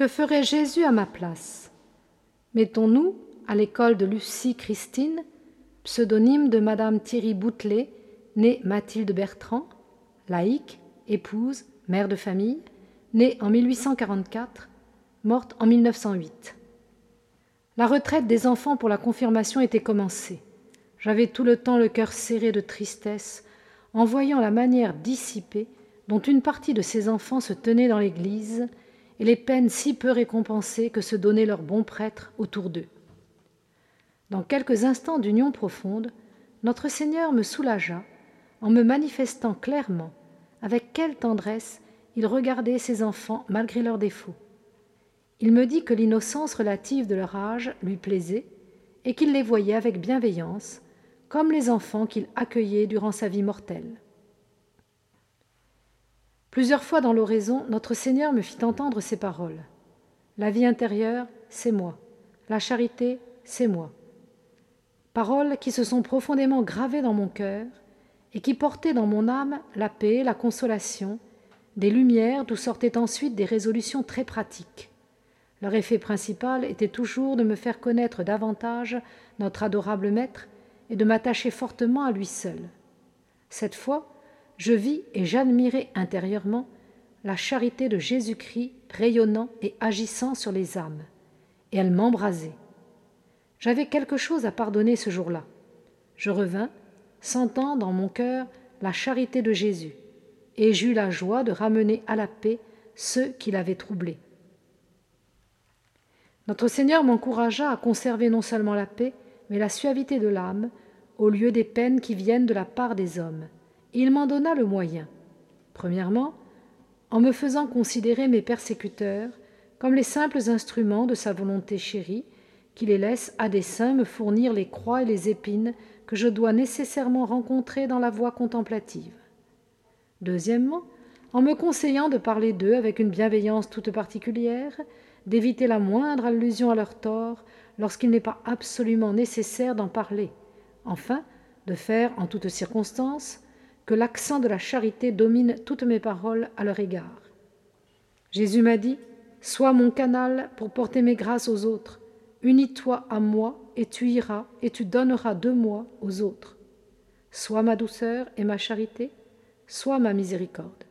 Que ferait Jésus à ma place? Mettons-nous à l'école de Lucie Christine, pseudonyme de Madame Thierry Boutelet, née Mathilde Bertrand, laïque, épouse, mère de famille, née en 1844, morte en 1908. La retraite des enfants pour la confirmation était commencée. J'avais tout le temps le cœur serré de tristesse en voyant la manière dissipée dont une partie de ces enfants se tenait dans l'Église et les peines si peu récompensées que se donnaient leurs bons prêtres autour d'eux. Dans quelques instants d'union profonde, notre Seigneur me soulagea en me manifestant clairement avec quelle tendresse il regardait ses enfants malgré leurs défauts. Il me dit que l'innocence relative de leur âge lui plaisait et qu'il les voyait avec bienveillance, comme les enfants qu'il accueillait durant sa vie mortelle. Plusieurs fois dans l'oraison, notre Seigneur me fit entendre ces paroles. La vie intérieure, c'est moi. La charité, c'est moi. Paroles qui se sont profondément gravées dans mon cœur et qui portaient dans mon âme la paix, la consolation, des lumières d'où sortaient ensuite des résolutions très pratiques. Leur effet principal était toujours de me faire connaître davantage notre adorable Maître et de m'attacher fortement à lui seul. Cette fois, je vis et j'admirais intérieurement la charité de Jésus-Christ rayonnant et agissant sur les âmes, et elle m'embrasait. J'avais quelque chose à pardonner ce jour-là. Je revins, sentant dans mon cœur la charité de Jésus, et j'eus la joie de ramener à la paix ceux qui l'avaient troublé. Notre Seigneur m'encouragea à conserver non seulement la paix, mais la suavité de l'âme, au lieu des peines qui viennent de la part des hommes il m'en donna le moyen. Premièrement, en me faisant considérer mes persécuteurs comme les simples instruments de sa volonté chérie, qui les laisse à dessein me fournir les croix et les épines que je dois nécessairement rencontrer dans la voie contemplative. Deuxièmement, en me conseillant de parler d'eux avec une bienveillance toute particulière, d'éviter la moindre allusion à leur tort lorsqu'il n'est pas absolument nécessaire d'en parler, enfin, de faire, en toutes circonstances, que l'accent de la charité domine toutes mes paroles à leur égard. Jésus m'a dit Sois mon canal pour porter mes grâces aux autres. Unis-toi à moi et tu iras et tu donneras de moi aux autres. Sois ma douceur et ma charité, sois ma miséricorde.